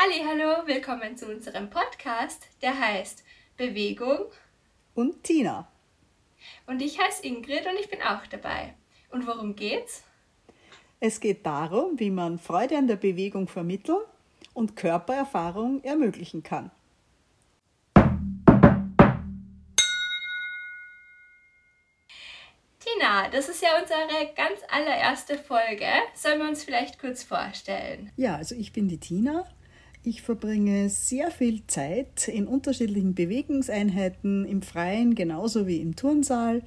Halli, hallo, willkommen zu unserem Podcast, der heißt Bewegung und Tina. Und ich heiße Ingrid und ich bin auch dabei. Und worum geht's? Es geht darum, wie man Freude an der Bewegung vermitteln und Körpererfahrung ermöglichen kann. Tina, das ist ja unsere ganz allererste Folge. Sollen wir uns vielleicht kurz vorstellen? Ja, also ich bin die Tina, ich verbringe sehr viel Zeit in unterschiedlichen Bewegungseinheiten, im Freien genauso wie im Turnsaal.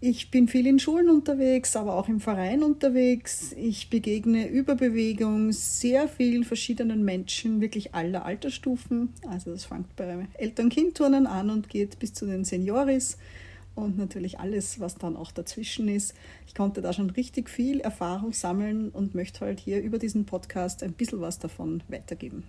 Ich bin viel in Schulen unterwegs, aber auch im Verein unterwegs. Ich begegne über Bewegung sehr vielen verschiedenen Menschen, wirklich aller Altersstufen. Also das fängt bei Eltern-Kind-Turnen an und geht bis zu den Senioris und natürlich alles, was dann auch dazwischen ist. Ich konnte da schon richtig viel Erfahrung sammeln und möchte halt hier über diesen Podcast ein bisschen was davon weitergeben.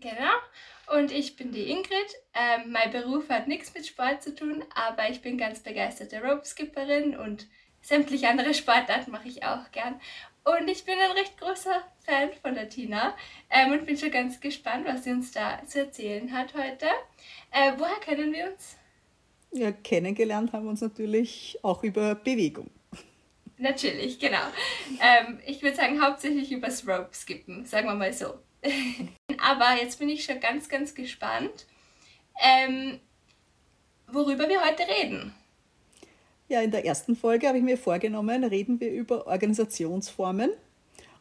Genau. Und ich bin die Ingrid. Ähm, mein Beruf hat nichts mit Sport zu tun, aber ich bin ganz begeisterte Rope-Skipperin und sämtliche andere Sportarten mache ich auch gern. Und ich bin ein recht großer Fan von der Tina ähm, und bin schon ganz gespannt, was sie uns da zu erzählen hat heute. Äh, woher kennen wir uns? Ja, kennengelernt haben wir uns natürlich auch über Bewegung. Natürlich, genau. Ähm, ich würde sagen, hauptsächlich übers Rope skippen, sagen wir mal so. Aber jetzt bin ich schon ganz, ganz gespannt, ähm, worüber wir heute reden. Ja, in der ersten Folge habe ich mir vorgenommen, reden wir über Organisationsformen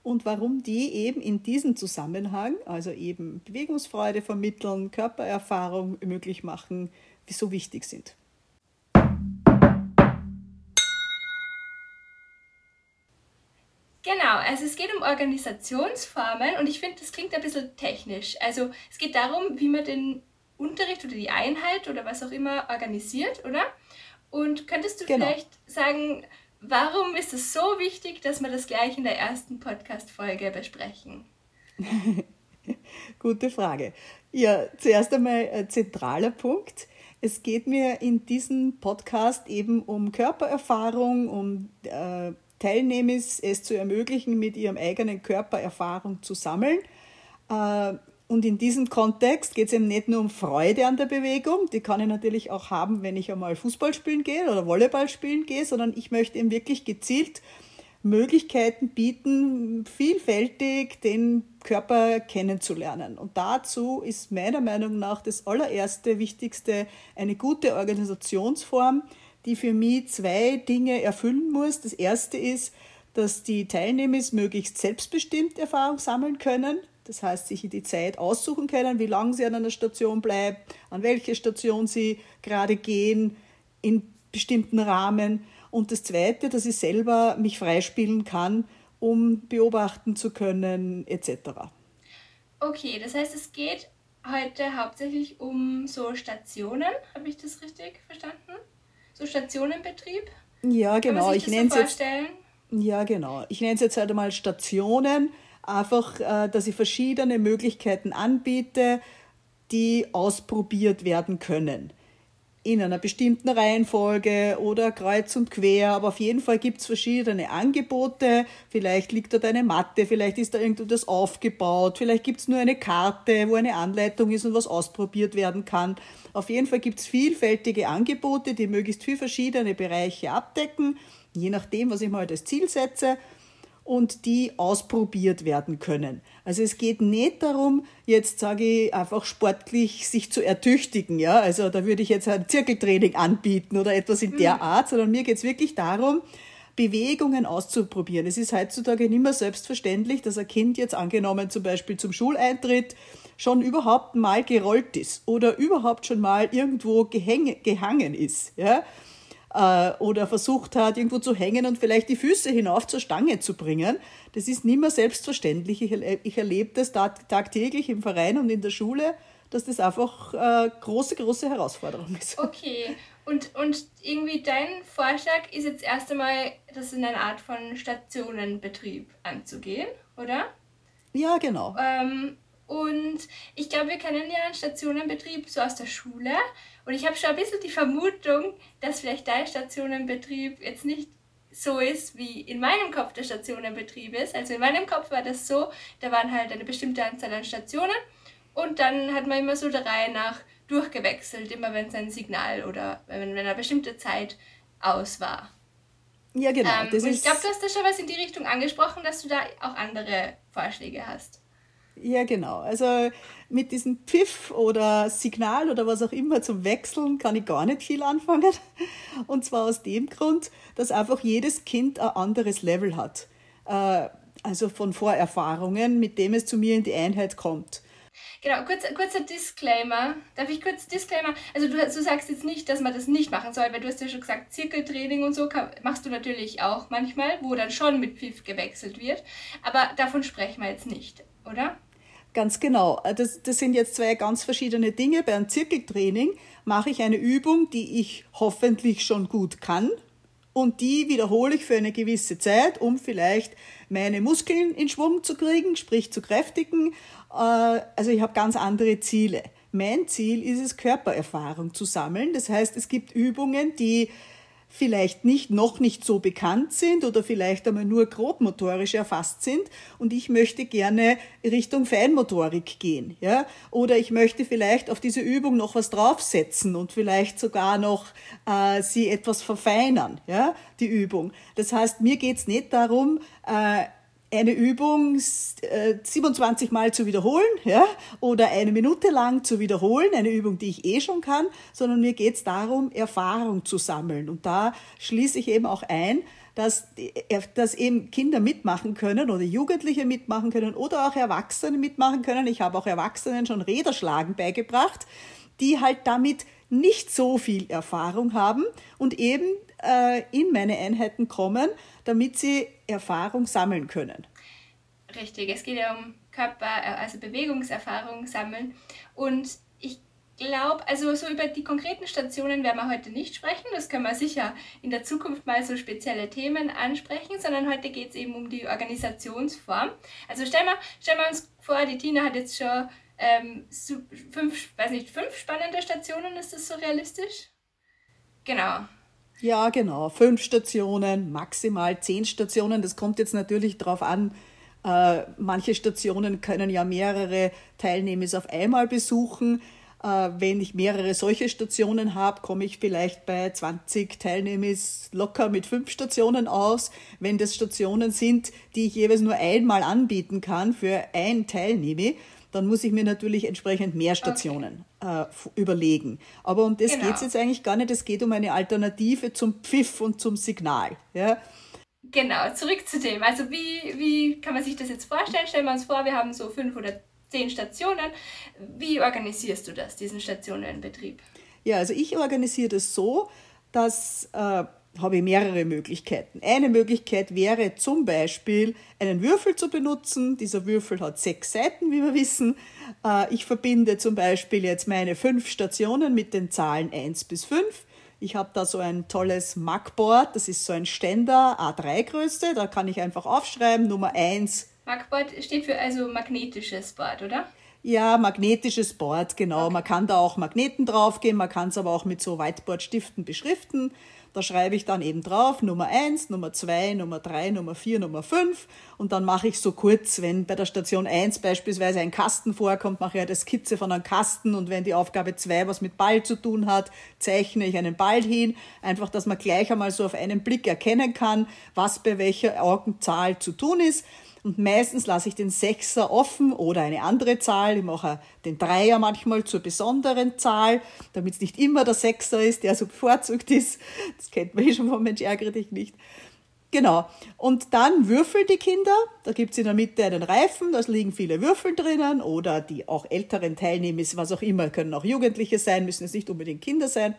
und warum die eben in diesem Zusammenhang, also eben Bewegungsfreude vermitteln, Körpererfahrung möglich machen, so wichtig sind. Genau, also es geht um Organisationsformen und ich finde, das klingt ein bisschen technisch. Also es geht darum, wie man den Unterricht oder die Einheit oder was auch immer organisiert, oder? Und könntest du genau. vielleicht sagen, warum ist es so wichtig, dass wir das gleich in der ersten Podcast-Folge besprechen? Gute Frage. Ja, zuerst einmal ein zentraler Punkt. Es geht mir in diesem Podcast eben um Körpererfahrung, um äh, Teilnehmers es zu ermöglichen, mit ihrem eigenen Körper Erfahrung zu sammeln. Äh, und in diesem Kontext geht es eben nicht nur um Freude an der Bewegung, die kann ich natürlich auch haben, wenn ich einmal Fußball spielen gehe oder Volleyball spielen gehe, sondern ich möchte eben wirklich gezielt Möglichkeiten bieten, vielfältig den Körper kennenzulernen. Und dazu ist meiner Meinung nach das allererste Wichtigste eine gute Organisationsform, die für mich zwei Dinge erfüllen muss. Das erste ist, dass die Teilnehmer möglichst selbstbestimmt Erfahrung sammeln können. Das heißt, sich die Zeit aussuchen können, wie lange sie an einer Station bleiben, an welche Station sie gerade gehen, in bestimmten Rahmen. Und das Zweite, dass ich selber mich freispielen kann, um beobachten zu können, etc. Okay, das heißt, es geht heute hauptsächlich um so Stationen. Habe ich das richtig verstanden? so Stationenbetrieb? Ja, genau. ich nenne so es jetzt. Ja, genau. Ich nenne es jetzt halt einmal Stationen, einfach, äh, dass ich verschiedene Möglichkeiten anbiete, die ausprobiert werden können in einer bestimmten Reihenfolge oder kreuz und quer, aber auf jeden Fall gibt es verschiedene Angebote. Vielleicht liegt dort eine Matte, vielleicht ist da irgendwas aufgebaut, vielleicht gibt es nur eine Karte, wo eine Anleitung ist und was ausprobiert werden kann. Auf jeden Fall gibt es vielfältige Angebote, die möglichst viele verschiedene Bereiche abdecken, je nachdem, was ich mal als Ziel setze und die ausprobiert werden können. Also es geht nicht darum, jetzt sage ich einfach sportlich sich zu ertüchtigen, ja, also da würde ich jetzt ein Zirkeltraining anbieten oder etwas in der mhm. Art, sondern mir geht es wirklich darum, Bewegungen auszuprobieren. Es ist heutzutage nicht mehr selbstverständlich, dass ein Kind jetzt angenommen zum Beispiel zum Schuleintritt schon überhaupt mal gerollt ist oder überhaupt schon mal irgendwo gehangen ist. Ja? Äh, oder versucht hat, irgendwo zu hängen und vielleicht die Füße hinauf zur Stange zu bringen. Das ist nicht mehr selbstverständlich. Ich, ich erlebe das tagtäglich im Verein und in der Schule, dass das einfach äh, große, große Herausforderung ist. Okay. Und, und irgendwie dein Vorschlag ist jetzt erst einmal, das in eine Art von Stationenbetrieb anzugehen, oder? Ja, genau. Ähm, und ich glaube, wir kennen ja einen Stationenbetrieb so aus der Schule. Und ich habe schon ein bisschen die Vermutung, dass vielleicht dein Stationenbetrieb jetzt nicht so ist, wie in meinem Kopf der Stationenbetrieb ist. Also in meinem Kopf war das so, da waren halt eine bestimmte Anzahl an Stationen und dann hat man immer so der Reihe nach durchgewechselt, immer wenn sein Signal oder wenn, wenn eine bestimmte Zeit aus war. Ja, genau. Ähm, und ich glaube, du hast da schon was in die Richtung angesprochen, dass du da auch andere Vorschläge hast. Ja, genau. Also mit diesem Pfiff oder Signal oder was auch immer zum Wechseln kann ich gar nicht viel anfangen. Und zwar aus dem Grund, dass einfach jedes Kind ein anderes Level hat. Äh, also von Vorerfahrungen, mit dem es zu mir in die Einheit kommt. Genau, kurz, kurzer Disclaimer. Darf ich kurz Disclaimer? Also du, du sagst jetzt nicht, dass man das nicht machen soll, weil du hast ja schon gesagt, Zirkeltraining und so kann, machst du natürlich auch manchmal, wo dann schon mit Pfiff gewechselt wird. Aber davon sprechen wir jetzt nicht, oder? Ganz genau. Das, das sind jetzt zwei ganz verschiedene Dinge. Beim Zirkeltraining mache ich eine Übung, die ich hoffentlich schon gut kann. Und die wiederhole ich für eine gewisse Zeit, um vielleicht meine Muskeln in Schwung zu kriegen, sprich zu kräftigen. Äh, also ich habe ganz andere Ziele. Mein Ziel ist es, Körpererfahrung zu sammeln. Das heißt, es gibt Übungen, die vielleicht nicht, noch nicht so bekannt sind oder vielleicht einmal nur grobmotorisch erfasst sind und ich möchte gerne Richtung Feinmotorik gehen, ja, oder ich möchte vielleicht auf diese Übung noch was draufsetzen und vielleicht sogar noch äh, sie etwas verfeinern, ja, die Übung. Das heißt, mir geht's nicht darum, äh, eine Übung 27 äh, Mal zu wiederholen ja, oder eine Minute lang zu wiederholen, eine Übung, die ich eh schon kann, sondern mir geht es darum, Erfahrung zu sammeln. Und da schließe ich eben auch ein, dass, dass eben Kinder mitmachen können oder Jugendliche mitmachen können oder auch Erwachsene mitmachen können. Ich habe auch Erwachsenen schon Räderschlagen beigebracht, die halt damit nicht so viel Erfahrung haben und eben äh, in meine Einheiten kommen, damit sie Erfahrung sammeln können. Richtig, es geht ja um Körper, äh, also Bewegungserfahrung sammeln. Und ich glaube, also so über die konkreten Stationen werden wir heute nicht sprechen. Das können wir sicher in der Zukunft mal so spezielle Themen ansprechen, sondern heute geht es eben um die Organisationsform. Also stellen wir, stellen wir uns vor, die Tina hat jetzt schon ähm, fünf, weiß nicht, fünf spannende Stationen, ist das so realistisch? Genau. Ja, genau. Fünf Stationen, maximal zehn Stationen. Das kommt jetzt natürlich darauf an. Äh, manche Stationen können ja mehrere Teilnehmer auf einmal besuchen. Äh, wenn ich mehrere solche Stationen habe, komme ich vielleicht bei 20 Teilnehmern locker mit fünf Stationen aus. Wenn das Stationen sind, die ich jeweils nur einmal anbieten kann für ein Teilnehmer, dann muss ich mir natürlich entsprechend mehr Stationen okay. äh, überlegen. Aber um das genau. geht es jetzt eigentlich gar nicht. Es geht um eine Alternative zum Pfiff und zum Signal. Ja? Genau, zurück zu dem. Also wie, wie kann man sich das jetzt vorstellen? Stellen wir uns vor, wir haben so fünf oder zehn Stationen. Wie organisierst du das, diesen Stationenbetrieb? Ja, also ich organisiere das so, dass äh, habe ich mehrere Möglichkeiten. Eine Möglichkeit wäre zum Beispiel, einen Würfel zu benutzen. Dieser Würfel hat sechs Seiten, wie wir wissen. Äh, ich verbinde zum Beispiel jetzt meine fünf Stationen mit den Zahlen 1 bis 5. Ich habe da so ein tolles Magboard, das ist so ein Ständer A3-Größe, da kann ich einfach aufschreiben, Nummer 1. Magboard steht für also magnetisches Board, oder? Ja, magnetisches Board, genau. Okay. Man kann da auch Magneten draufgehen, man kann es aber auch mit so Whiteboard-Stiften beschriften. Da schreibe ich dann eben drauf Nummer 1, Nummer 2, Nummer 3, Nummer 4, Nummer 5 und dann mache ich so kurz, wenn bei der Station 1 beispielsweise ein Kasten vorkommt, mache ich eine Skizze von einem Kasten. Und wenn die Aufgabe 2 was mit Ball zu tun hat, zeichne ich einen Ball hin, einfach, dass man gleich einmal so auf einen Blick erkennen kann, was bei welcher Augenzahl zu tun ist. Und meistens lasse ich den Sechser offen oder eine andere Zahl. Ich mache den Dreier manchmal zur besonderen Zahl, damit es nicht immer der Sechser ist, der so bevorzugt ist. Das kennt man eh schon vom Mensch, ärgere dich nicht. Genau. Und dann würfeln die Kinder. Da gibt es in der Mitte einen Reifen, da liegen viele Würfel drinnen oder die auch älteren Teilnehmer, was auch immer, können auch Jugendliche sein, müssen es nicht unbedingt Kinder sein.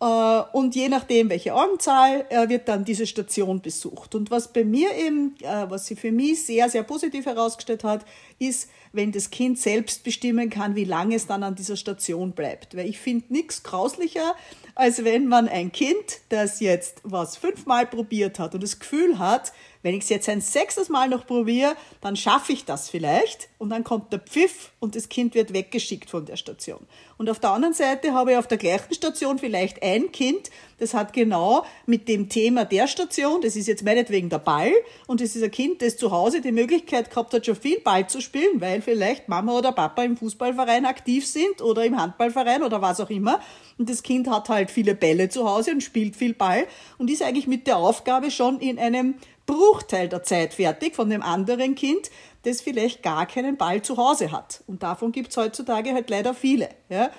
Äh, und je nachdem, welche Augenzahl, äh, wird dann diese Station besucht. Und was bei mir eben, äh, was sie für mich sehr, sehr positiv herausgestellt hat, ist, wenn das Kind selbst bestimmen kann, wie lange es dann an dieser Station bleibt. Weil ich finde nichts grauslicher, als wenn man ein Kind, das jetzt was fünfmal probiert hat und das Gefühl hat, Wenn ich es jetzt ein sechstes Mal noch probiere, dann schaffe ich das vielleicht und dann kommt der Pfiff und das Kind wird weggeschickt von der Station. Und auf der anderen Seite habe ich auf der gleichen Station vielleicht ein Kind, das hat genau mit dem Thema der Station, das ist jetzt meinetwegen der Ball und das ist ein Kind, das zu Hause die Möglichkeit gehabt hat, schon viel Ball zu spielen, weil vielleicht Mama oder Papa im Fußballverein aktiv sind oder im Handballverein oder was auch immer. Und das Kind hat halt viele Bälle zu Hause und spielt viel Ball und ist eigentlich mit der Aufgabe schon in einem Bruchteil der Zeit fertig von dem anderen Kind, das vielleicht gar keinen Ball zu Hause hat. Und davon gibt es heutzutage halt leider viele. Ja?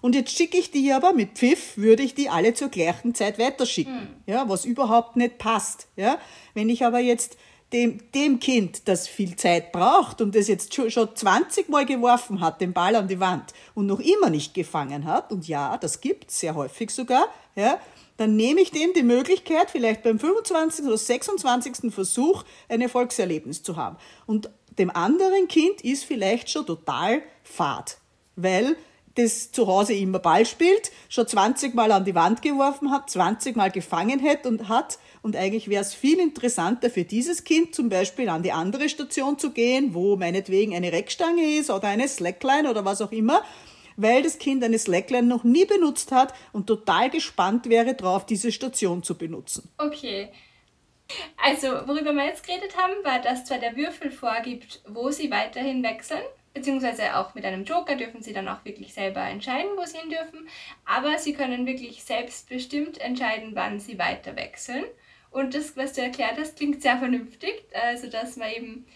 Und jetzt schicke ich die aber mit Pfiff, würde ich die alle zur gleichen Zeit weiterschicken, mhm. ja, was überhaupt nicht passt. Ja? Wenn ich aber jetzt dem, dem Kind, das viel Zeit braucht und das jetzt schon, schon 20 Mal geworfen hat, den Ball an die Wand und noch immer nicht gefangen hat, und ja, das gibt's sehr häufig sogar, ja, dann nehme ich dem die Möglichkeit, vielleicht beim 25. oder 26. Versuch ein Erfolgserlebnis zu haben. Und dem anderen Kind ist vielleicht schon total fad, weil das zu Hause immer Ball spielt, schon 20 Mal an die Wand geworfen hat, 20 Mal gefangen hat und hat. Und eigentlich wäre es viel interessanter für dieses Kind zum Beispiel an die andere Station zu gehen, wo meinetwegen eine Reckstange ist oder eine Slackline oder was auch immer weil das Kind eine Slackline noch nie benutzt hat und total gespannt wäre drauf, diese Station zu benutzen. Okay. Also, worüber wir jetzt geredet haben, war, dass zwar der Würfel vorgibt, wo sie weiterhin wechseln, beziehungsweise auch mit einem Joker dürfen sie dann auch wirklich selber entscheiden, wo sie hin dürfen, aber sie können wirklich selbstbestimmt entscheiden, wann sie weiter wechseln. Und das, was du erklärt hast, klingt sehr vernünftig, also dass man eben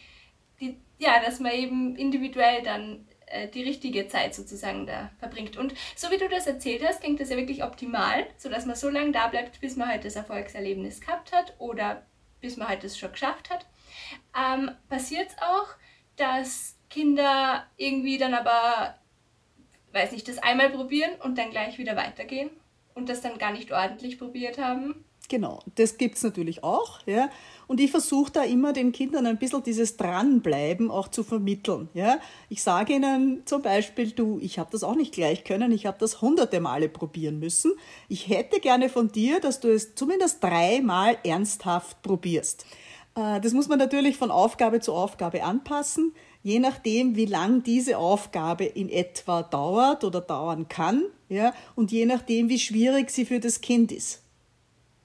die, ja, dass man eben individuell dann äh, die richtige Zeit sozusagen da verbringt. Und so wie du das erzählt hast, klingt das ja wirklich optimal, sodass man so lange da bleibt, bis man halt das Erfolgserlebnis gehabt hat oder bis man halt das schon geschafft hat. Ähm, Passiert es auch, dass Kinder irgendwie dann aber, weiß nicht, das einmal probieren und dann gleich wieder weitergehen und das dann gar nicht ordentlich probiert haben? Genau, das gibt es natürlich auch. Ja. Und ich versuche da immer den Kindern ein bisschen dieses Dranbleiben auch zu vermitteln. Ja. Ich sage ihnen zum Beispiel, du, ich habe das auch nicht gleich können, ich habe das hunderte Male probieren müssen. Ich hätte gerne von dir, dass du es zumindest dreimal ernsthaft probierst. Äh, das muss man natürlich von Aufgabe zu Aufgabe anpassen, je nachdem, wie lang diese Aufgabe in etwa dauert oder dauern kann, ja, und je nachdem, wie schwierig sie für das Kind ist.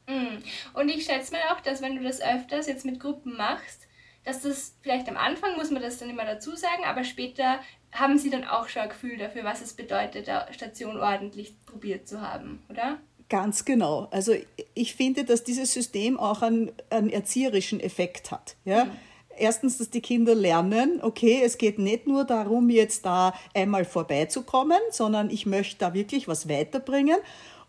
Mm. Und ich schätze mal auch, dass wenn du das öfters jetzt mit Gruppen machst, dass das vielleicht am Anfang muss man das dann immer dazu sagen, aber später haben sie dann auch schon ein Gefühl dafür, was es bedeutet, eine Station ordentlich probiert zu haben, oder? Ganz genau. Also ich finde, dass dieses System auch einen, einen erzieherischen Effekt hat. Ja? Mhm. Erstens, dass die Kinder lernen, okay, es geht nicht nur darum, jetzt da einmal vorbeizukommen, sondern ich möchte da wirklich was weiterbringen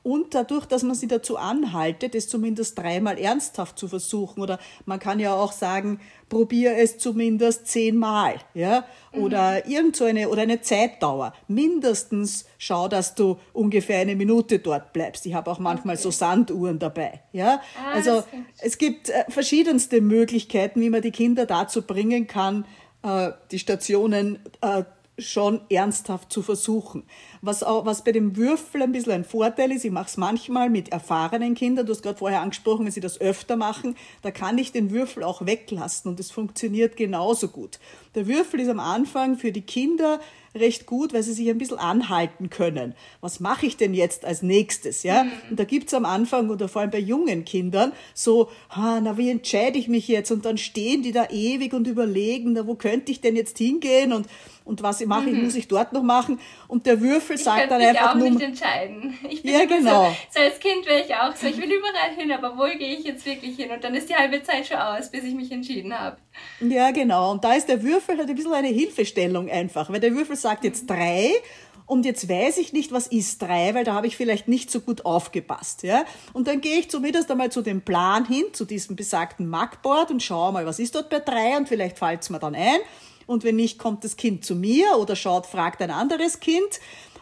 und dadurch, dass man sie dazu anhaltet, es zumindest dreimal ernsthaft zu versuchen oder man kann ja auch sagen, probier es zumindest zehnmal, ja, oder mhm. irgend so eine, oder eine Zeitdauer. Mindestens schau, dass du ungefähr eine Minute dort bleibst. Ich habe auch manchmal okay. so Sanduhren dabei, ja. Ah, also es gibt äh, verschiedenste Möglichkeiten, wie man die Kinder dazu bringen kann, äh, die Stationen äh, schon ernsthaft zu versuchen. Was, auch, was bei dem Würfel ein bisschen ein Vorteil ist, ich mache es manchmal mit erfahrenen Kindern, du hast gerade vorher angesprochen, wenn sie das öfter machen, da kann ich den Würfel auch weglassen und es funktioniert genauso gut. Der Würfel ist am Anfang für die Kinder recht gut, weil sie sich ein bisschen anhalten können. Was mache ich denn jetzt als nächstes? Ja? Mhm. Und da gibt's am Anfang oder vor allem bei jungen Kindern so, ah, na, wie entscheide ich mich jetzt? Und dann stehen die da ewig und überlegen, na, wo könnte ich denn jetzt hingehen? Und und was mache ich, mhm. muss ich dort noch machen. Und der Würfel ich sagt dann einfach. Ich auch nicht entscheiden. Ich bin ja, genau. So, so, als Kind wäre ich auch so, ich will überall hin, aber wo gehe ich jetzt wirklich hin? Und dann ist die halbe Zeit schon aus, bis ich mich entschieden habe. Ja, genau. Und da ist der Würfel halt ein bisschen eine Hilfestellung einfach, weil der Würfel sagt jetzt drei und jetzt weiß ich nicht, was ist drei, weil da habe ich vielleicht nicht so gut aufgepasst. Ja? Und dann gehe ich zumindest einmal zu dem Plan hin, zu diesem besagten Magboard und schaue mal, was ist dort bei drei und vielleicht fällt es mir dann ein und wenn nicht, kommt das Kind zu mir oder schaut, fragt ein anderes Kind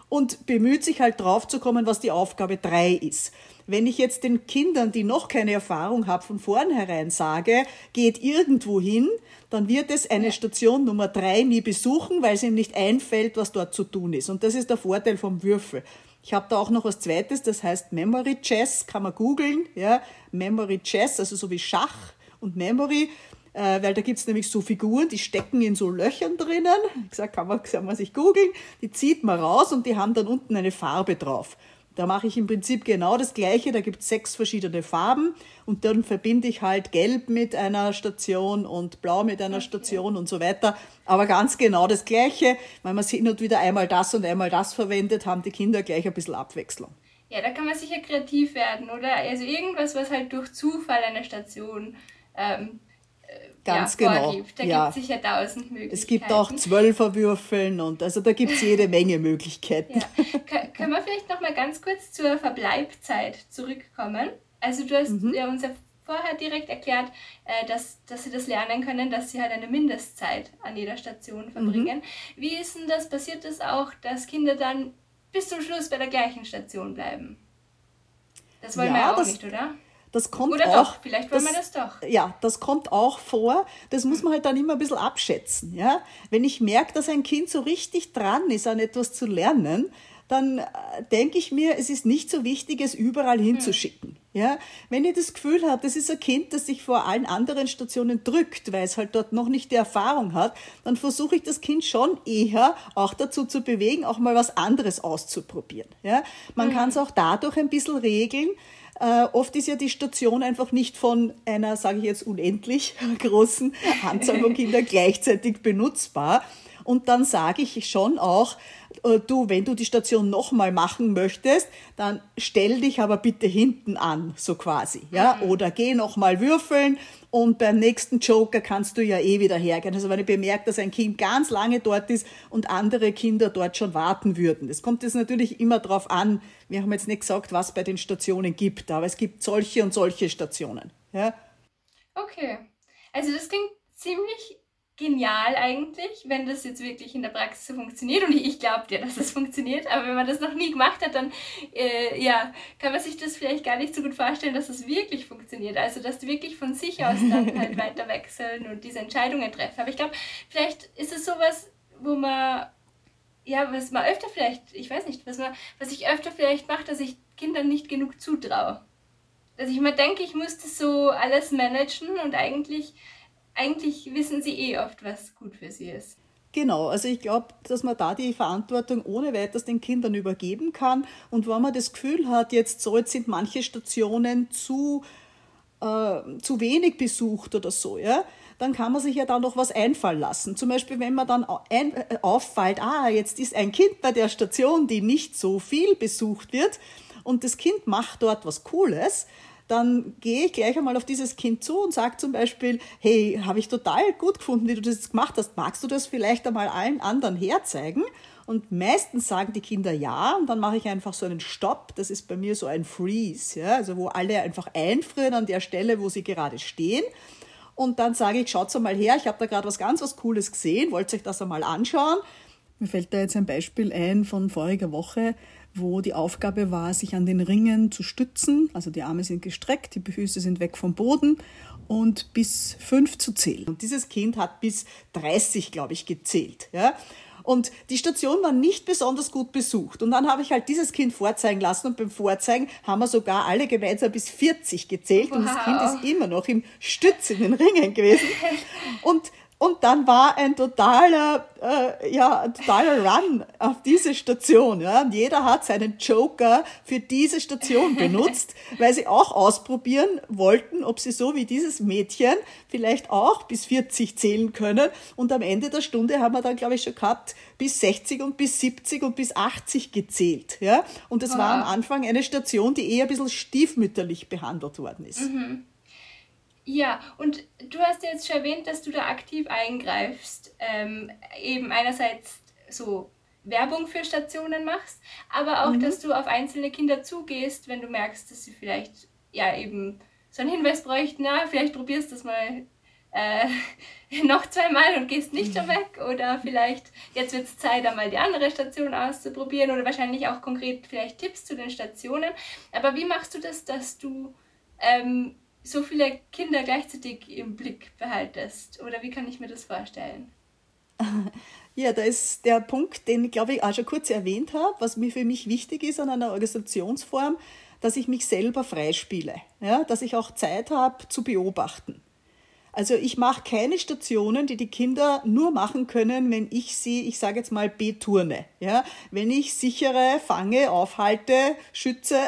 und bemüht sich halt drauf zu kommen, was die Aufgabe drei ist. Wenn ich jetzt den Kindern, die noch keine Erfahrung haben, von vornherein sage, geht irgendwo hin, dann wird es eine Station Nummer drei nie besuchen, weil es ihm nicht einfällt, was dort zu tun ist. Und das ist der Vorteil vom Würfel. Ich habe da auch noch was Zweites, das heißt Memory Chess, kann man googeln, ja, Memory Chess, also so wie Schach und Memory, äh, weil da gibt es nämlich so Figuren, die stecken in so Löchern drinnen. Ich gesagt, kann man, kann man sich googeln, die zieht man raus und die haben dann unten eine Farbe drauf. Da mache ich im Prinzip genau das Gleiche. Da gibt es sechs verschiedene Farben und dann verbinde ich halt Gelb mit einer Station und Blau mit einer. Station und so weiter. Aber ganz genau das Gleiche. Weil man hin und wieder einmal das und einmal das verwendet, haben die Kinder gleich ein bisschen Abwechslung. Ja, da kann man sicher kreativ werden, oder? Also irgendwas, was halt durch Zufall eine Station ähm, Ganz ja, genau. Da ja. gibt es sicher tausend Möglichkeiten. Es gibt auch Zwölferwürfeln und also da gibt es jede Menge Möglichkeiten. Ja. können wir vielleicht noch mal ganz kurz zur Verbleibzeit zurückkommen? Also du hast mhm. ja uns ja vorher direkt erklärt, äh, dass, dass sie das lernen können, dass sie halt eine Mindestzeit an jeder Station verbringen. Mhm. Wie ist denn das? Passiert das auch, dass Kinder dann bis zum Schluss bei der gleichen Station bleiben? Das wollen ja, wir auch das, nicht, oder? Das kommt Oder auch, doch, vielleicht wollen wir das doch. Ja, das kommt auch vor. Das muss man halt dann immer ein bisschen abschätzen. Ja? Wenn ich merke, dass ein Kind so richtig dran ist, an etwas zu lernen, dann äh, denke ich mir, es ist nicht so wichtig, es überall hinzuschicken. Ja? Wenn ich das Gefühl habe, das ist ein Kind, das sich vor allen anderen Stationen drückt, weil es halt dort noch nicht die Erfahrung hat, dann versuche ich das Kind schon eher auch dazu zu bewegen, auch mal was anderes auszuprobieren. Ja? Man hm. kann es auch dadurch ein bisschen regeln, äh, oft ist ja die Station einfach nicht von einer, sage ich jetzt, unendlich großen Anzahl von Kindern gleichzeitig benutzbar. Und dann sage ich schon auch, äh, du, wenn du die Station nochmal machen möchtest, dann stell dich aber bitte hinten an, so quasi, ja, mhm. oder geh nochmal würfeln und beim nächsten Joker kannst du ja eh wieder hergehen. Also wenn ich bemerke, dass ein Kind ganz lange dort ist und andere Kinder dort schon warten würden. Das kommt jetzt natürlich immer darauf an. Wir haben jetzt nicht gesagt, was bei den Stationen gibt, aber es gibt solche und solche Stationen. Ja? Okay. Also das klingt ziemlich genial eigentlich, wenn das jetzt wirklich in der Praxis so funktioniert. Und ich, ich glaube dir, dass das funktioniert. Aber wenn man das noch nie gemacht hat, dann äh, ja, kann man sich das vielleicht gar nicht so gut vorstellen, dass das wirklich funktioniert. Also dass die wirklich von sich aus dann halt weiter wechseln und diese Entscheidungen treffen. Aber ich glaube, vielleicht ist es sowas, wo man ja, was man öfter vielleicht, ich weiß nicht, was man, was ich öfter vielleicht mache, dass ich Kindern nicht genug zutraue. Dass ich mir denke, ich muss das so alles managen und eigentlich eigentlich wissen sie eh oft, was gut für sie ist. Genau, also ich glaube, dass man da die Verantwortung ohne weiteres den Kindern übergeben kann. Und wenn man das Gefühl hat, jetzt so, jetzt sind manche Stationen zu, äh, zu wenig besucht oder so, ja, dann kann man sich ja da noch was einfallen lassen. Zum Beispiel, wenn man dann ein, äh, auffällt, ah, jetzt ist ein Kind bei der Station, die nicht so viel besucht wird und das Kind macht dort was Cooles, dann gehe ich gleich einmal auf dieses Kind zu und sage zum Beispiel, hey, habe ich total gut gefunden, wie du das gemacht hast. Magst du das vielleicht einmal allen anderen herzeigen? Und meistens sagen die Kinder ja und dann mache ich einfach so einen Stopp. Das ist bei mir so ein Freeze, ja? also wo alle einfach einfrieren an der Stelle, wo sie gerade stehen. Und dann sage ich, schaut mal her, ich habe da gerade was ganz was Cooles gesehen, wollt euch das einmal anschauen? Mir fällt da jetzt ein Beispiel ein von voriger Woche wo die Aufgabe war, sich an den Ringen zu stützen. Also die Arme sind gestreckt, die Füße sind weg vom Boden und bis fünf zu zählen. Und dieses Kind hat bis 30, glaube ich, gezählt. Ja? Und die Station war nicht besonders gut besucht. Und dann habe ich halt dieses Kind vorzeigen lassen und beim Vorzeigen haben wir sogar alle gemeinsam bis 40 gezählt wow. und das Kind ist immer noch im Stütz in den Ringen gewesen. Und und dann war ein totaler, äh, ja, ein totaler Run auf diese Station. Ja. Und jeder hat seinen Joker für diese Station benutzt, weil sie auch ausprobieren wollten, ob sie so wie dieses Mädchen vielleicht auch bis 40 zählen können. Und am Ende der Stunde haben wir dann, glaube ich, schon gehabt, bis 60 und bis 70 und bis 80 gezählt. Ja. Und es war am Anfang eine Station, die eher ein bisschen stiefmütterlich behandelt worden ist. Mhm. Ja, und du hast ja jetzt schon erwähnt, dass du da aktiv eingreifst. Ähm, eben einerseits so Werbung für Stationen machst, aber auch, mhm. dass du auf einzelne Kinder zugehst, wenn du merkst, dass sie vielleicht ja eben so einen Hinweis bräuchten, na, vielleicht probierst du das mal äh, noch zweimal und gehst nicht schon weg oder vielleicht jetzt wird es Zeit, einmal die andere Station auszuprobieren oder wahrscheinlich auch konkret vielleicht Tipps zu den Stationen. Aber wie machst du das, dass du ähm, so viele Kinder gleichzeitig im Blick behaltest? Oder wie kann ich mir das vorstellen? Ja, da ist der Punkt, den ich glaube ich auch schon kurz erwähnt habe, was mir für mich wichtig ist an einer Organisationsform, dass ich mich selber freispiele, ja, dass ich auch Zeit habe zu beobachten. Also ich mache keine Stationen, die die Kinder nur machen können, wenn ich sie, ich sage jetzt mal, beturne. Ja? Wenn ich sichere, fange, aufhalte, schütze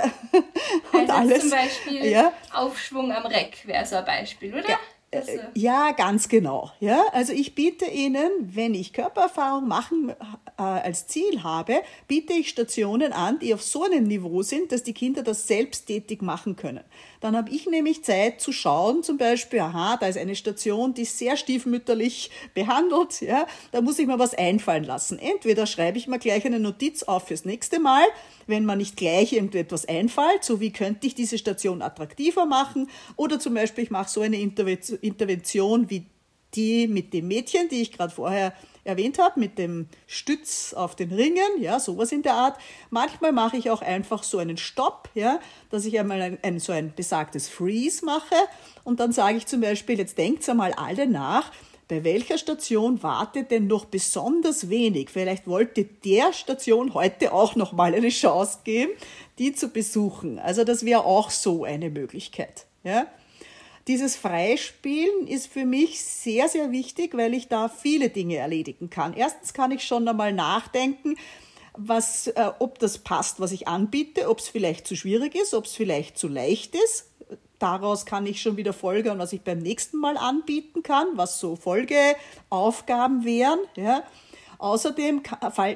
und also alles. Zum Beispiel ja? Aufschwung am Reck wäre so ein Beispiel, oder? Ja. Äh, ja, ganz genau. Ja, also ich biete Ihnen, wenn ich Körpererfahrung machen äh, als Ziel habe, biete ich Stationen an, die auf so einem Niveau sind, dass die Kinder das selbsttätig machen können. Dann habe ich nämlich Zeit zu schauen, zum Beispiel, aha, da ist eine Station, die sehr stiefmütterlich behandelt, ja, da muss ich mir was einfallen lassen. Entweder schreibe ich mir gleich eine Notiz auf fürs nächste Mal, wenn man nicht gleich irgendetwas einfällt, so wie könnte ich diese Station attraktiver machen, oder zum Beispiel ich mache so eine Intervention wie die mit dem Mädchen, die ich gerade vorher erwähnt habe, mit dem Stütz auf den Ringen, ja, sowas in der Art. Manchmal mache ich auch einfach so einen Stopp, ja, dass ich einmal ein, ein, so ein besagtes Freeze mache und dann sage ich zum Beispiel, jetzt denkt einmal alle nach, bei welcher Station wartet denn noch besonders wenig? Vielleicht wollte der Station heute auch noch mal eine Chance geben, die zu besuchen. Also das wäre auch so eine Möglichkeit, ja dieses Freispielen ist für mich sehr, sehr wichtig, weil ich da viele Dinge erledigen kann. Erstens kann ich schon einmal nachdenken, was, äh, ob das passt, was ich anbiete, ob es vielleicht zu schwierig ist, ob es vielleicht zu leicht ist. Daraus kann ich schon wieder folgern, was ich beim nächsten Mal anbieten kann, was so Folgeaufgaben wären. Ja. Außerdem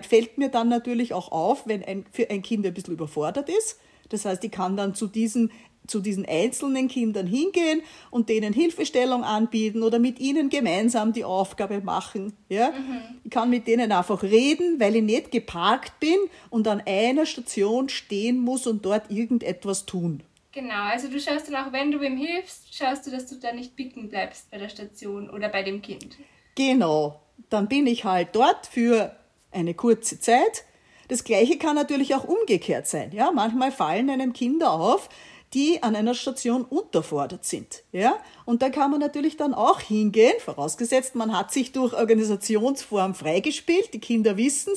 fällt mir dann natürlich auch auf, wenn ein, für ein Kind ein bisschen überfordert ist. Das heißt, ich kann dann zu diesen zu diesen einzelnen Kindern hingehen und denen Hilfestellung anbieten oder mit ihnen gemeinsam die Aufgabe machen. Ja? Mhm. Ich kann mit denen einfach reden, weil ich nicht geparkt bin und an einer Station stehen muss und dort irgendetwas tun. Genau, also du schaust dann auch, wenn du wem hilfst, schaust du, dass du da nicht bicken bleibst bei der Station oder bei dem Kind. Genau, dann bin ich halt dort für eine kurze Zeit. Das gleiche kann natürlich auch umgekehrt sein. Ja, manchmal fallen einem Kinder auf, die an einer Station unterfordert sind. Ja? Und da kann man natürlich dann auch hingehen, vorausgesetzt, man hat sich durch Organisationsform freigespielt, die Kinder wissen,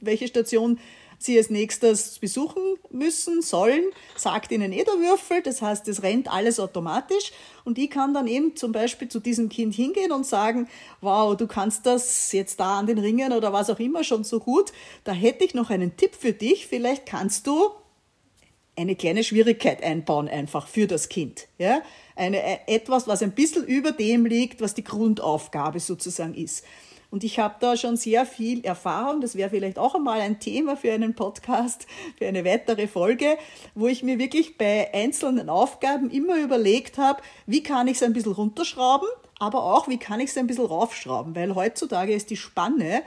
welche Station sie als nächstes besuchen müssen, sollen, sagt ihnen eh der Würfel, das heißt, es rennt alles automatisch und ich kann dann eben zum Beispiel zu diesem Kind hingehen und sagen, wow, du kannst das jetzt da an den Ringen oder was auch immer schon so gut, da hätte ich noch einen Tipp für dich, vielleicht kannst du eine kleine Schwierigkeit einbauen einfach für das Kind. Ja? Eine, äh, etwas, was ein bisschen über dem liegt, was die Grundaufgabe sozusagen ist. Und ich habe da schon sehr viel Erfahrung. Das wäre vielleicht auch einmal ein Thema für einen Podcast, für eine weitere Folge, wo ich mir wirklich bei einzelnen Aufgaben immer überlegt habe, wie kann ich es ein bisschen runterschrauben, aber auch, wie kann ich es ein bisschen raufschrauben. Weil heutzutage ist die Spanne,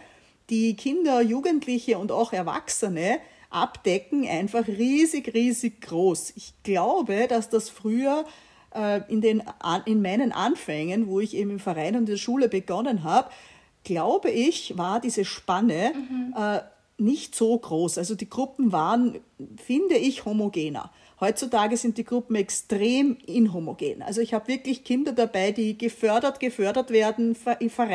die Kinder, Jugendliche und auch Erwachsene abdecken, einfach riesig, riesig groß. Ich glaube, dass das früher äh, in, den, in meinen Anfängen, wo ich eben im Verein und in der Schule begonnen habe, glaube ich, war diese Spanne mhm. äh, nicht so groß. Also die Gruppen waren, finde ich, homogener. Heutzutage sind die Gruppen extrem inhomogen. Also ich habe wirklich Kinder dabei, die gefördert, gefördert werden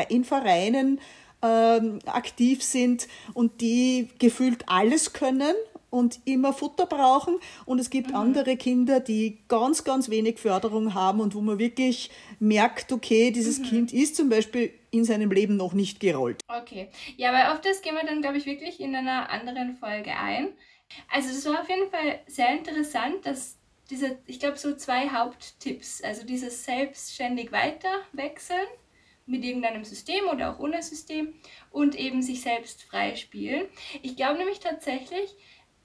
in Vereinen, ähm, aktiv sind und die gefühlt alles können und immer Futter brauchen. Und es gibt mhm. andere Kinder, die ganz, ganz wenig Förderung haben und wo man wirklich merkt, okay, dieses mhm. Kind ist zum Beispiel in seinem Leben noch nicht gerollt. Okay. Ja, aber auf das gehen wir dann, glaube ich, wirklich in einer anderen Folge ein. Also das war auf jeden Fall sehr interessant, dass diese, ich glaube, so zwei Haupttipps, also dieses selbstständig weiter wechseln mit irgendeinem System oder auch ohne System und eben sich selbst freispielen. Ich glaube nämlich tatsächlich,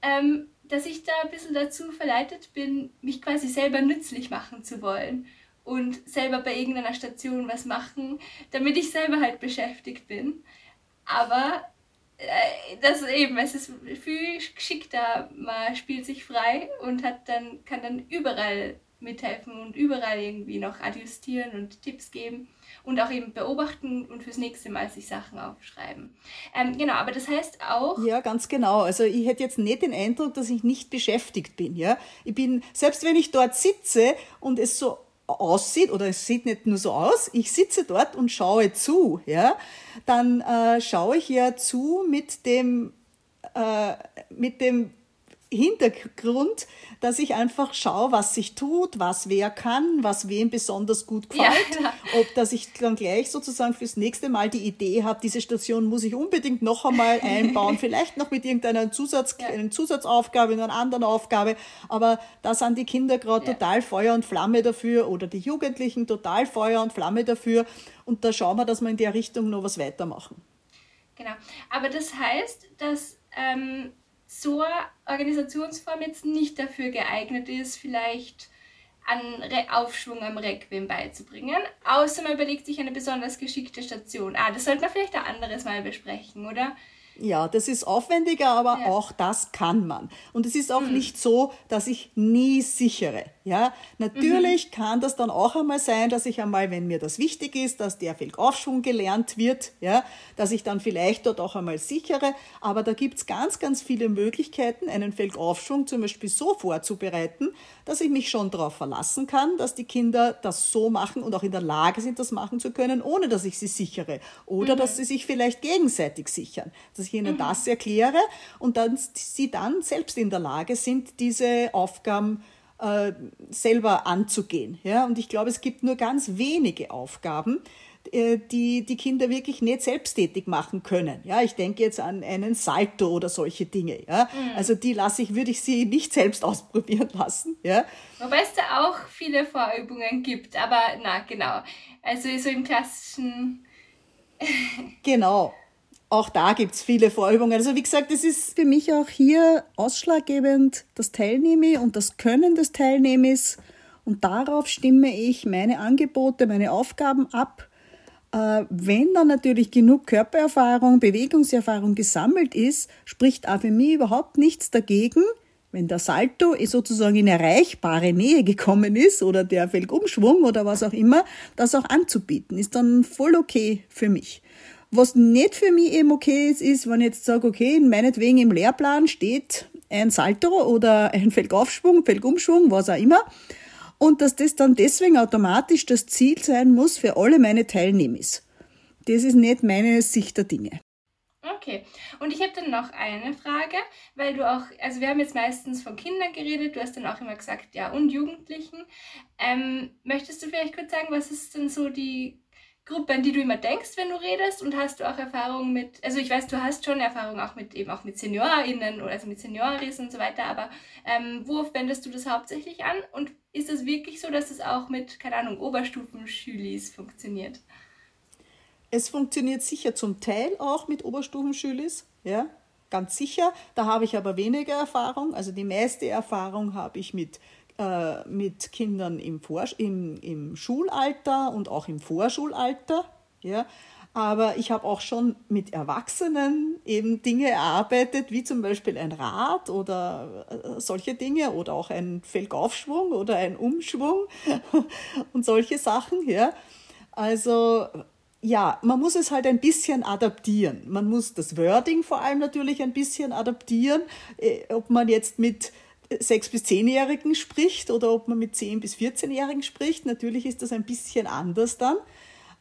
ähm, dass ich da ein bisschen dazu verleitet bin, mich quasi selber nützlich machen zu wollen und selber bei irgendeiner Station was machen, damit ich selber halt beschäftigt bin. Aber äh, das eben, es ist viel geschickter, man spielt sich frei und hat dann, kann dann überall mithelfen und überall irgendwie noch adjustieren und Tipps geben und auch eben beobachten und fürs nächste Mal sich Sachen aufschreiben. Ähm, genau, aber das heißt auch. Ja, ganz genau. Also ich hätte jetzt nicht den Eindruck, dass ich nicht beschäftigt bin. Ja, ich bin selbst wenn ich dort sitze und es so aussieht oder es sieht nicht nur so aus, ich sitze dort und schaue zu, ja, dann äh, schaue ich ja zu mit dem äh, mit dem Hintergrund, dass ich einfach schaue, was sich tut, was wer kann, was wem besonders gut gefällt. Ja, Ob dass ich dann gleich sozusagen fürs nächste Mal die Idee habe, diese Station muss ich unbedingt noch einmal einbauen, vielleicht noch mit irgendeiner Zusatz, ja. einer Zusatzaufgabe, in einer anderen Aufgabe. Aber da sind die Kinder gerade ja. total Feuer und Flamme dafür oder die Jugendlichen total Feuer und Flamme dafür. Und da schauen wir, dass wir in der Richtung noch was weitermachen. Genau. Aber das heißt, dass ähm, so eine Organisationsform jetzt nicht dafür geeignet ist, vielleicht einen Aufschwung am Requiem beizubringen, außer man überlegt sich eine besonders geschickte Station. Ah, das sollte man vielleicht ein anderes Mal besprechen, oder? Ja, das ist aufwendiger, aber ja. auch das kann man. Und es ist auch mhm. nicht so, dass ich nie sichere. Ja, natürlich mhm. kann das dann auch einmal sein, dass ich einmal, wenn mir das wichtig ist, dass der Felgaufschwung gelernt wird, ja, dass ich dann vielleicht dort auch einmal sichere. Aber da gibt's ganz, ganz viele Möglichkeiten, einen Felgaufschwung zum Beispiel so vorzubereiten, dass ich mich schon darauf verlassen kann, dass die Kinder das so machen und auch in der Lage sind, das machen zu können, ohne dass ich sie sichere. Oder mhm. dass sie sich vielleicht gegenseitig sichern. Dass ich ihnen mhm. das erkläre und dann sie dann selbst in der Lage sind, diese Aufgaben äh, selber anzugehen. Ja? Und ich glaube, es gibt nur ganz wenige Aufgaben, äh, die die Kinder wirklich nicht selbsttätig machen können. Ja, ich denke jetzt an einen Salto oder solche Dinge. Ja, mhm. also die lasse ich, würde ich sie nicht selbst ausprobieren lassen. Ja, wobei es da auch viele Vorübungen gibt. Aber na genau, also so im klassischen. genau auch da gibt es viele Vorübungen. Also wie gesagt, es ist für mich auch hier ausschlaggebend das Teilnehmer und das Können des Teilnehmers. Und darauf stimme ich meine Angebote, meine Aufgaben ab. Äh, wenn dann natürlich genug Körpererfahrung, Bewegungserfahrung gesammelt ist, spricht auch für mich überhaupt nichts dagegen, wenn der Salto sozusagen in erreichbare Nähe gekommen ist oder der Felgumschwung oder was auch immer, das auch anzubieten, ist dann voll okay für mich. Was nicht für mich eben okay ist, ist, wenn ich jetzt sage, okay, meinetwegen im Lehrplan steht ein Salto oder ein Felgaufschwung, Felgumschwung, was auch immer. Und dass das dann deswegen automatisch das Ziel sein muss für alle meine Teilnehmer. Das ist nicht meine Sicht der Dinge. Okay, und ich habe dann noch eine Frage, weil du auch, also wir haben jetzt meistens von Kindern geredet, du hast dann auch immer gesagt, ja, und Jugendlichen. Ähm, möchtest du vielleicht kurz sagen, was ist denn so die Gruppe, an die du immer denkst, wenn du redest? Und hast du auch Erfahrung mit, also ich weiß, du hast schon Erfahrung auch mit eben auch mit SeniorInnen oder also mit Senioris und so weiter, aber ähm, worauf wendest du das hauptsächlich an? Und ist es wirklich so, dass es auch mit, keine Ahnung, Oberstufenschülis funktioniert? Es funktioniert sicher zum Teil auch mit Oberstufenschülis, ja, ganz sicher. Da habe ich aber weniger Erfahrung. Also die meiste Erfahrung habe ich mit äh, mit Kindern im, Vor im, im Schulalter und auch im Vorschulalter. Ja. Aber ich habe auch schon mit Erwachsenen eben Dinge erarbeitet, wie zum Beispiel ein Rad oder äh, solche Dinge oder auch ein Felgaufschwung oder ein Umschwung und solche Sachen. Ja. Also ja, man muss es halt ein bisschen adaptieren. Man muss das Wording vor allem natürlich ein bisschen adaptieren, äh, ob man jetzt mit sechs- bis zehnjährigen spricht oder ob man mit zehn- bis 14-Jährigen spricht. Natürlich ist das ein bisschen anders dann.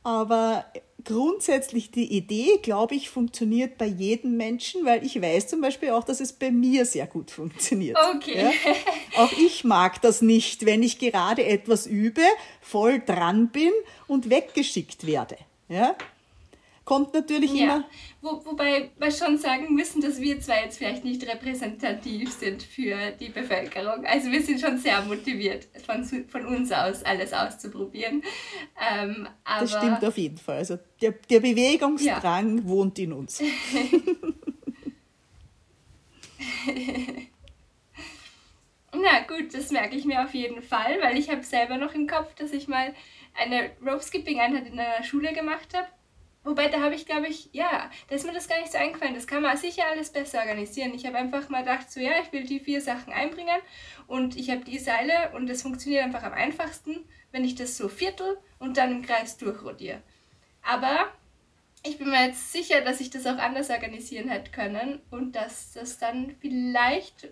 Aber grundsätzlich die Idee, glaube ich, funktioniert bei jedem Menschen, weil ich weiß zum Beispiel auch, dass es bei mir sehr gut funktioniert. Okay. Ja? Auch ich mag das nicht, wenn ich gerade etwas übe, voll dran bin und weggeschickt werde. Ja? Kommt natürlich ja. immer. Wo, wobei wir schon sagen müssen, dass wir zwar jetzt vielleicht nicht repräsentativ sind für die Bevölkerung. Also wir sind schon sehr motiviert, von, von uns aus alles auszuprobieren. Ähm, das stimmt auf jeden Fall. Also der, der Bewegungsdrang ja. wohnt in uns. Na gut, das merke ich mir auf jeden Fall, weil ich habe selber noch im Kopf, dass ich mal eine Rope Skipping Einheit in einer Schule gemacht habe Wobei, da habe ich, glaube ich, ja, da ist mir das gar nicht so eingefallen. Das kann man sicher alles besser organisieren. Ich habe einfach mal gedacht, so, ja, ich will die vier Sachen einbringen und ich habe die Seile und das funktioniert einfach am einfachsten, wenn ich das so viertel und dann im Kreis durchrodiere. Aber ich bin mir jetzt sicher, dass ich das auch anders organisieren hätte können und dass das dann vielleicht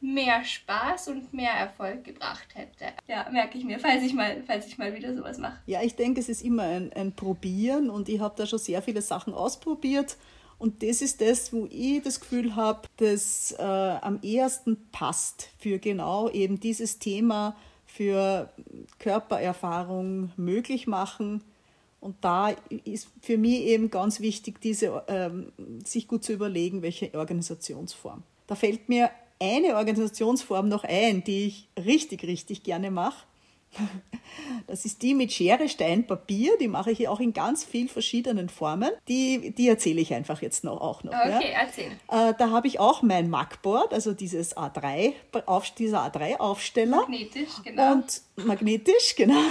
mehr Spaß und mehr Erfolg gebracht hätte. Ja, merke ich mir, falls ich mal, falls ich mal wieder sowas mache. Ja, ich denke, es ist immer ein, ein Probieren und ich habe da schon sehr viele Sachen ausprobiert Und das ist das, wo ich das Gefühl habe, das äh, am ehesten passt für genau eben dieses Thema, für Körpererfahrung möglich machen. Und da ist für mich eben ganz wichtig, diese, ähm, sich gut zu überlegen, welche Organisationsform. Da fällt mir eine Organisationsform noch ein, die ich richtig, richtig gerne mache. Das ist die mit Schere, Stein, Papier. Die mache ich auch in ganz vielen verschiedenen Formen. Die, die erzähle ich einfach jetzt noch, auch noch. Okay, ja. erzähl. Äh, da habe ich auch mein Magboard, also dieses A3, auf, dieser A3-Aufsteller. Magnetisch, genau. Und magnetisch, genau.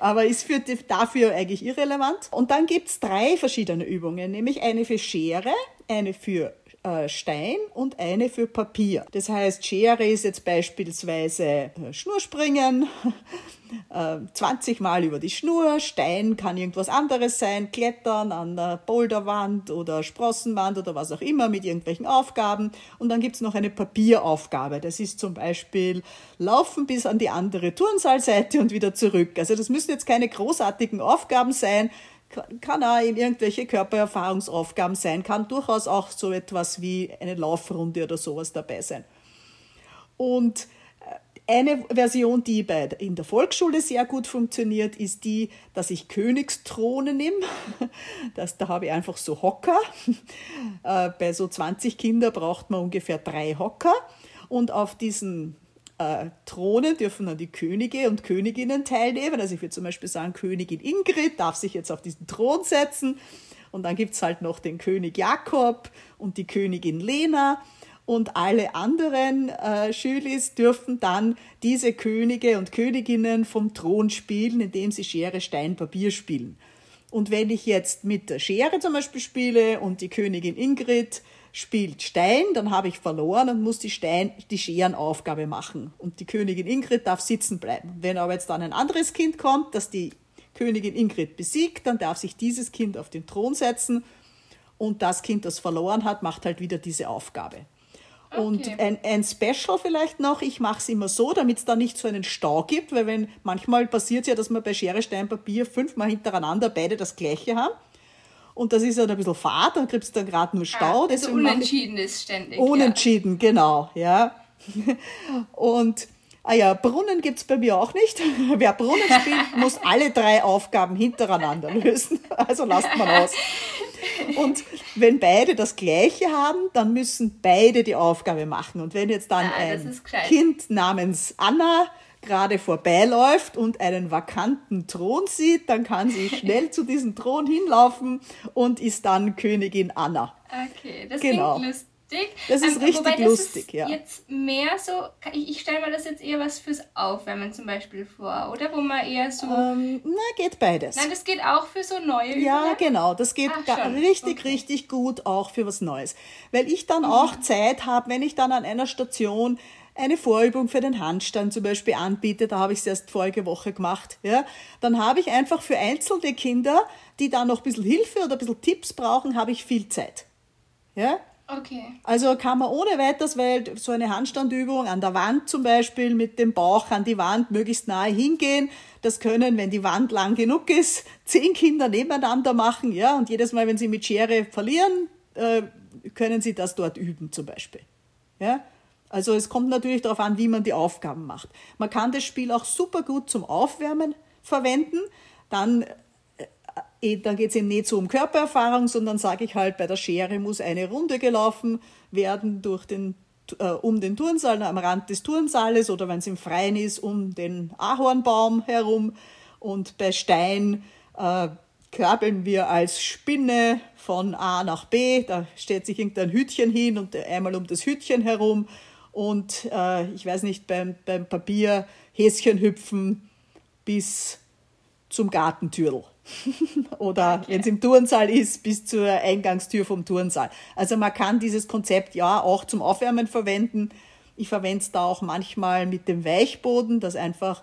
Aber ist für, dafür eigentlich irrelevant. Und dann gibt es drei verschiedene Übungen, nämlich eine für Schere, eine für Stein und eine für Papier. Das heißt, Schere ist jetzt beispielsweise äh, Schnurspringen, 20 äh, Mal über die Schnur, Stein kann irgendwas anderes sein, Klettern an der Boulderwand oder Sprossenwand oder was auch immer mit irgendwelchen Aufgaben. Und dann gibt es noch eine Papieraufgabe. Das ist zum Beispiel Laufen bis an die andere Turnsaalseite und wieder zurück. Also das müssen jetzt keine großartigen Aufgaben sein, kann auch in irgendwelche Körpererfahrungsaufgaben sein, kann durchaus auch so etwas wie eine Laufrunde oder sowas dabei sein. Und äh, eine Version, die bei, in der Volksschule sehr gut funktioniert, ist die, dass ich Königsthrone nehme. Das, da habe ich einfach so Hocker. Äh, bei so 20 Kindern braucht man ungefähr drei Hocker. Und auf diesen äh, Throne dürfen dann die Könige und Königinnen teilnehmen. Also ich würde zum Beispiel sagen, Königin Ingrid darf sich jetzt auf diesen Thron setzen. Und dann gibt es halt noch den König Jakob und die Königin Lena. Und alle anderen äh, Schülis dürfen dann diese Könige und Königinnen vom Thron spielen, indem sie Schere, Stein, Papier spielen. Und wenn ich jetzt mit der Schere zum Beispiel spiele und die Königin Ingrid spielt Stein, dann habe ich verloren und muss die, Stein, die Scherenaufgabe machen. Und die Königin Ingrid darf sitzen bleiben. Wenn aber jetzt dann ein anderes Kind kommt, das die Königin Ingrid besiegt, dann darf sich dieses Kind auf den Thron setzen und das Kind, das verloren hat, macht halt wieder diese Aufgabe. Okay. Und ein, ein Special vielleicht noch, ich mache es immer so, damit es da nicht so einen Stau gibt, weil wenn manchmal passiert es ja, dass man bei Schere, Stein, Papier fünfmal hintereinander beide das gleiche haben. Und das ist halt ein bisschen fad, dann kriegst du dann gerade nur Stau. Ah, also unentschieden ist ständig. Unentschieden, ja. genau, ja. Und Ah ja, Brunnen gibt es bei mir auch nicht. Wer Brunnen spielt, muss alle drei Aufgaben hintereinander lösen. Also lasst man aus. Und wenn beide das Gleiche haben, dann müssen beide die Aufgabe machen. Und wenn jetzt dann ah, ein Kind namens Anna gerade vorbeiläuft und einen vakanten Thron sieht, dann kann sie schnell zu diesem Thron hinlaufen und ist dann Königin Anna. Okay, das genau. klingt lustig. Das ist ähm, richtig das lustig, ist ja. Jetzt mehr so, ich, ich stelle mir das jetzt eher was fürs Aufwärmen zum Beispiel vor, oder? Wo man eher so. Ähm, na, geht beides. Nein, das geht auch für so neue Übungen. Ja, genau. Das geht Ach, richtig, okay. richtig gut auch für was Neues. Weil ich dann mhm. auch Zeit habe, wenn ich dann an einer Station eine Vorübung für den Handstand zum Beispiel anbiete, da habe ich es erst vorige Woche gemacht, ja, dann habe ich einfach für einzelne Kinder, die da noch ein bisschen Hilfe oder ein bisschen Tipps brauchen, habe ich viel Zeit. Ja? Okay. Also kann man ohne weiteres, weil so eine Handstandübung an der Wand zum Beispiel mit dem Bauch an die Wand möglichst nahe hingehen, das können, wenn die Wand lang genug ist, zehn Kinder nebeneinander machen, ja, und jedes Mal, wenn sie mit Schere verlieren, äh, können sie das dort üben zum Beispiel. Ja? Also es kommt natürlich darauf an, wie man die Aufgaben macht. Man kann das Spiel auch super gut zum Aufwärmen verwenden. Dann, äh, eh, dann geht es eben nicht so um Körpererfahrung, sondern sage ich halt, bei der Schere muss eine Runde gelaufen werden durch den, äh, um den Turnsaal, am Rand des Turnsaales oder wenn es im Freien ist, um den Ahornbaum herum. Und bei Stein äh, krabbeln wir als Spinne von A nach B. Da steht sich irgendein Hütchen hin und einmal um das Hütchen herum und äh, ich weiß nicht, beim, beim Papier Häschen hüpfen bis zum Gartentürl. Oder okay. wenn es im Turnsaal ist, bis zur Eingangstür vom Turnsaal. Also man kann dieses Konzept ja auch zum Aufwärmen verwenden. Ich verwende es da auch manchmal mit dem Weichboden, dass einfach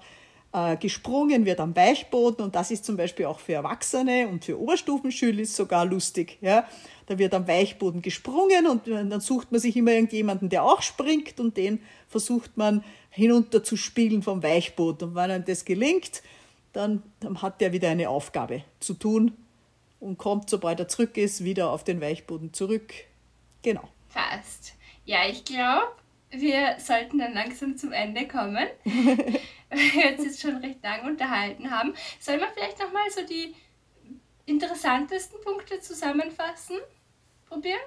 äh, gesprungen wird am Weichboden und das ist zum Beispiel auch für Erwachsene und für Oberstufenschüler sogar lustig. Ja? Da wird am Weichboden gesprungen und dann sucht man sich immer irgendjemanden, der auch springt und den versucht man hinunter zu spielen vom Weichboden. Und wenn einem das gelingt, dann, dann hat der wieder eine Aufgabe zu tun und kommt, sobald er zurück ist, wieder auf den Weichboden zurück. Genau. Fast. Ja, ich glaube, wir sollten dann langsam zum Ende kommen, weil wir uns jetzt schon recht lang unterhalten haben. Sollen wir vielleicht nochmal so die interessantesten Punkte zusammenfassen? Probieren?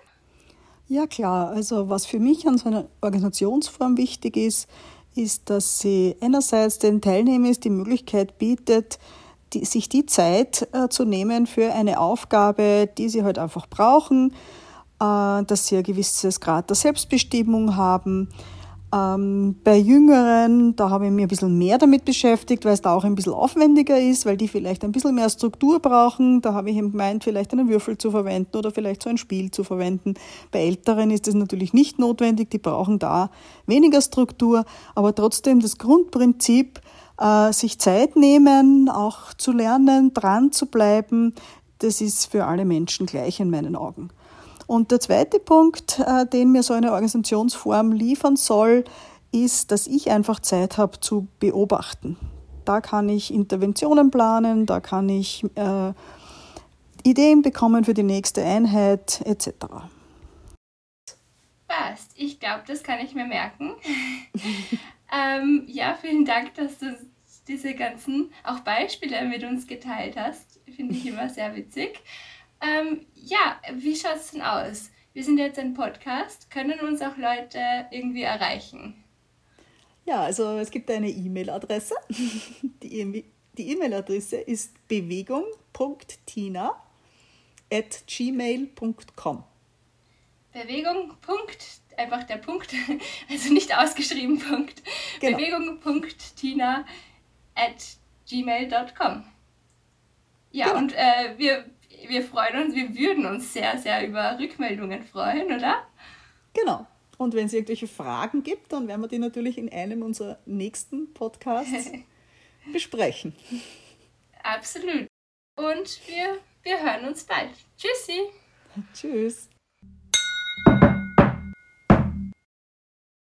Ja klar, also was für mich an so einer Organisationsform wichtig ist, ist, dass sie einerseits den Teilnehmern die Möglichkeit bietet, die, sich die Zeit äh, zu nehmen für eine Aufgabe, die sie halt einfach brauchen, äh, dass sie ein gewisses Grad der Selbstbestimmung haben, ähm, bei Jüngeren, da habe ich mich ein bisschen mehr damit beschäftigt, weil es da auch ein bisschen aufwendiger ist, weil die vielleicht ein bisschen mehr Struktur brauchen. Da habe ich eben gemeint, vielleicht einen Würfel zu verwenden oder vielleicht so ein Spiel zu verwenden. Bei Älteren ist das natürlich nicht notwendig, die brauchen da weniger Struktur, aber trotzdem das Grundprinzip, äh, sich Zeit nehmen, auch zu lernen, dran zu bleiben, das ist für alle Menschen gleich in meinen Augen. Und der zweite Punkt, äh, den mir so eine Organisationsform liefern soll, ist, dass ich einfach Zeit habe zu beobachten. Da kann ich Interventionen planen, da kann ich äh, Ideen bekommen für die nächste Einheit etc. Passt. Ich glaube, das kann ich mir merken. ähm, ja, vielen Dank, dass du diese ganzen auch Beispiele mit uns geteilt hast. Finde ich immer sehr witzig. Ähm, ja, wie schaut es denn aus? Wir sind jetzt ein Podcast. Können uns auch Leute irgendwie erreichen? Ja, also es gibt eine E-Mail-Adresse. Die E-Mail-Adresse ist bewegung.tina at gmail.com. Bewegung. Einfach der Punkt, also nicht ausgeschrieben Punkt. Genau. Bewegung.tina at gmail.com. Ja, genau. und äh, wir wir freuen uns, wir würden uns sehr, sehr über Rückmeldungen freuen, oder? Genau. Und wenn es irgendwelche Fragen gibt, dann werden wir die natürlich in einem unserer nächsten Podcasts besprechen. Absolut. Und wir, wir hören uns bald. Tschüssi. Tschüss.